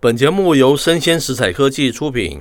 本节目由生鲜食材科技出品，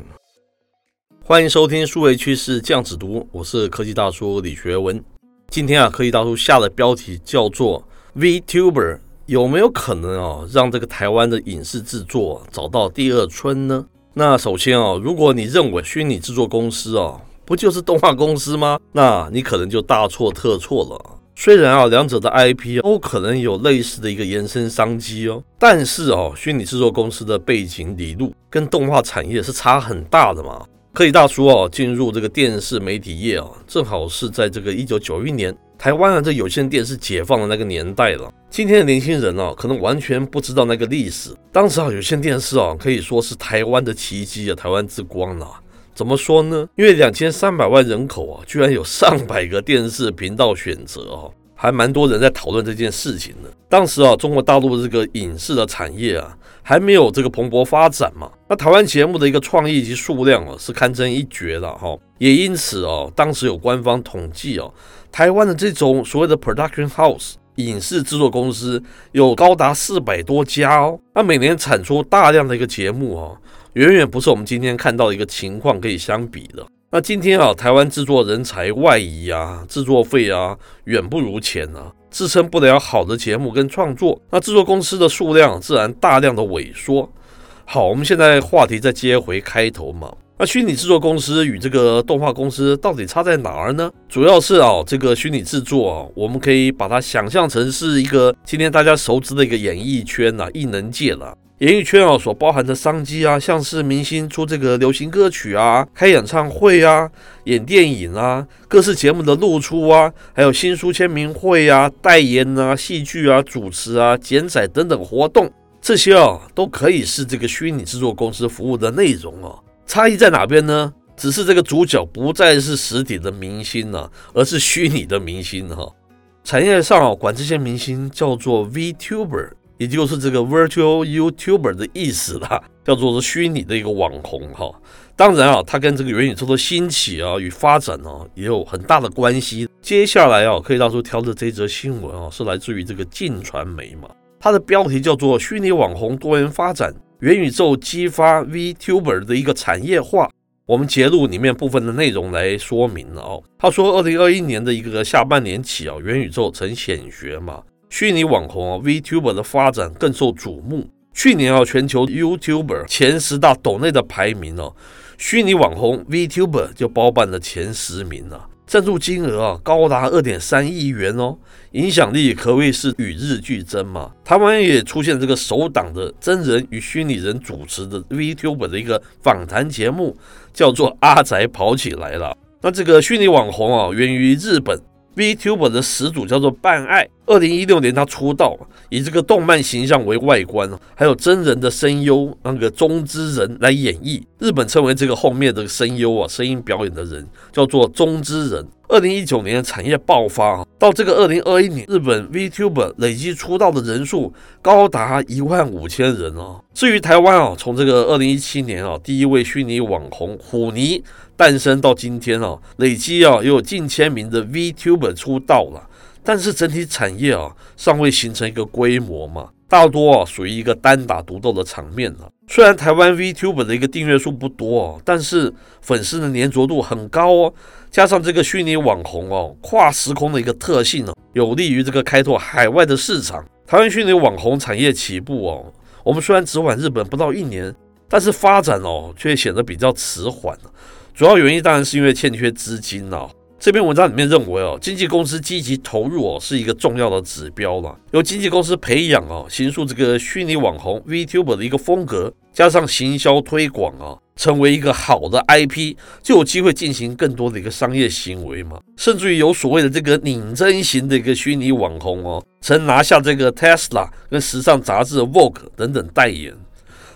欢迎收听数位趋势酱子读，我是科技大叔李学文。今天啊，科技大叔下的标题叫做 “VTuber 有没有可能啊，让这个台湾的影视制作找到第二春呢？”那首先啊，如果你认为虚拟制作公司啊，不就是动画公司吗？那你可能就大错特错了。虽然啊，两者的 IP 都可能有类似的一个延伸商机哦，但是哦，虚拟制作公司的背景理路跟动画产业是差很大的嘛。科技大叔哦，进入这个电视媒体业啊，正好是在这个一九九一年台湾啊这有线电视解放的那个年代了。今天的年轻人啊，可能完全不知道那个历史。当时啊，有线电视啊，可以说是台湾的奇迹啊，台湾之光了。怎么说呢？因为两千三百万人口啊，居然有上百个电视频道选择啊，还蛮多人在讨论这件事情的。当时啊，中国大陆这个影视的产业啊，还没有这个蓬勃发展嘛。那台湾节目的一个创意及数量啊，是堪称一绝的哈。也因此啊，当时有官方统计啊，台湾的这种所谓的 production house 影视制作公司有高达四百多家哦，那每年产出大量的一个节目啊。远远不是我们今天看到的一个情况可以相比的。那今天啊，台湾制作人才外移啊，制作费啊，远不如前啊，支撑不了好的节目跟创作。那制作公司的数量自然大量的萎缩。好，我们现在话题再接回开头嘛。那虚拟制作公司与这个动画公司到底差在哪儿呢？主要是啊，这个虚拟制作啊，我们可以把它想象成是一个今天大家熟知的一个演艺圈呐、啊，艺能界了。演艺圈啊，所包含的商机啊，像是明星出这个流行歌曲啊，开演唱会啊，演电影啊，各式节目的露出啊，还有新书签名会啊，代言啊，戏剧啊，主持啊，剪彩等等活动，这些啊，都可以是这个虚拟制作公司服务的内容啊。差异在哪边呢？只是这个主角不再是实体的明星了啊，而是虚拟的明星哈。产业上啊，管这些明星叫做 VTuber。也就是这个 virtual YouTuber 的意思啦，叫做是虚拟的一个网红哈。当然啊，它跟这个元宇宙的兴起啊与发展啊也有很大的关系。接下来啊，科技大叔挑的这则新闻啊，是来自于这个晋传媒嘛，它的标题叫做“虚拟网红多元发展，元宇宙激发 VTuber 的一个产业化”。我们截录里面部分的内容来说明了哦。他说，二零二一年的一个下半年起啊，元宇宙成显学嘛。虚拟网红啊，VTuber 的发展更受瞩目。去年啊，全球 YouTuber 前十大抖内的排名哦，虚拟网红 VTuber 就包办了前十名了，赞助金额啊高达二点三亿元哦，影响力可谓是与日俱增嘛。台湾也出现这个首档的真人与虚拟人主持的 VTuber 的一个访谈节目，叫做《阿宅跑起来了》。那这个虚拟网红啊，源于日本。VTuber 的始祖叫做半爱，二零一六年他出道，以这个动漫形象为外观，还有真人的声优那个中之人来演绎。日本称为这个后面的声优啊，声音表演的人叫做中之人。二零一九年产业爆发，到这个二零二一年，日本 VTuber 累计出道的人数高达一万五千人哦。至于台湾啊，从这个二零一七年啊，第一位虚拟网红虎妮诞生到今天啊，累计啊又有近千名的 VTuber 出道了，但是整体产业啊尚未形成一个规模嘛。大多啊属于一个单打独斗的场面呢。虽然台湾 VTuber 的一个订阅数不多哦，但是粉丝的粘着度很高哦。加上这个虚拟网红哦，跨时空的一个特性哦，有利于这个开拓海外的市场。台湾虚拟网红产业起步哦，我们虽然只晚日本不到一年，但是发展哦却显得比较迟缓。主要原因当然是因为欠缺资金哦。这篇文章里面认为哦，经纪公司积极投入哦是一个重要的指标了。由经纪公司培养哦，形塑这个虚拟网红 VTuber 的一个风格，加上行销推广啊，成为一个好的 IP，就有机会进行更多的一个商业行为嘛。甚至于有所谓的这个拟真型的一个虚拟网红哦，曾拿下这个 Tesla 跟时尚杂志的 Vogue 等等代言。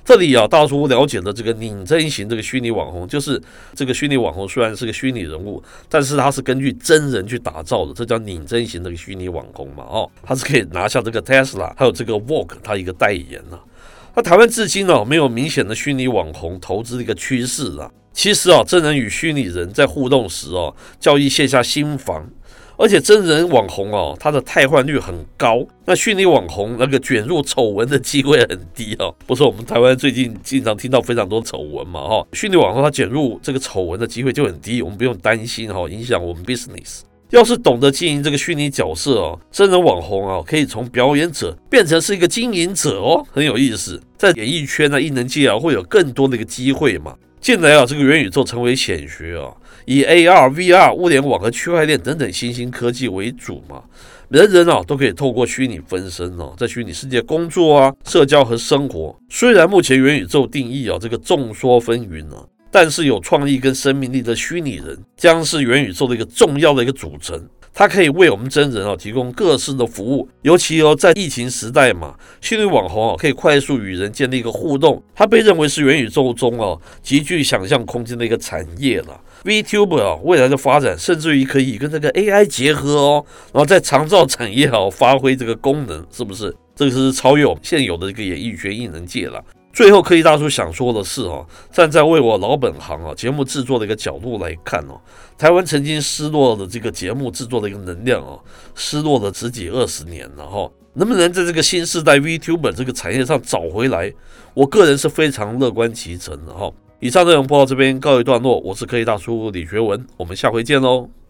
这里啊，大叔了解的这个拟真型这个虚拟网红，就是这个虚拟网红虽然是个虚拟人物，但是它是根据真人去打造的，这叫拟真型的虚拟网红嘛。哦，它是可以拿下这个 Tesla 还有这个 Vogue 它一个代言呐、啊。那台湾至今呢、没有明显的虚拟网红投资的一个趋势啊。其实啊，真人与虚拟人在互动时哦、啊，较易卸下心防。而且真人网红哦，它的汰换率很高，那虚拟网红那个卷入丑闻的机会很低哦。不是我们台湾最近经常听到非常多丑闻嘛哈，虚拟网红他卷入这个丑闻的机会就很低，我们不用担心哈，影响我们 business。要是懂得经营这个虚拟角色哦，真人网红啊，可以从表演者变成是一个经营者哦，很有意思。在演艺圈呢，艺能界啊，会有更多的一个机会嘛。近来啊，这个元宇宙成为显学啊，以 AR、VR、物联网和区块链等等新兴科技为主嘛，人人啊都可以透过虚拟分身哦，在虚拟世界工作啊、社交和生活。虽然目前元宇宙定义啊，这个众说纷纭啊。但是有创意跟生命力的虚拟人将是元宇宙的一个重要的一个组成，它可以为我们真人啊提供各式的服务。尤其哦，在疫情时代嘛，虚拟网红啊可以快速与人建立一个互动，它被认为是元宇宙中啊极具想象空间的一个产业了。VTuber 啊未来的发展甚至于可以跟这个 AI 结合哦，然后在长照产业啊发挥这个功能，是不是？这个是超越我们现有的这个演艺圈艺能界了。最后，科技大叔想说的是哦，站在为我老本行啊节目制作的一个角度来看哦，台湾曾经失落的这个节目制作的一个能量哦，失落了十几二十年了哈，能不能在这个新时代 VTuber 这个产业上找回来？我个人是非常乐观其成的哈。以上内容播到这边告一段落，我是科技大叔李学文，我们下回见喽。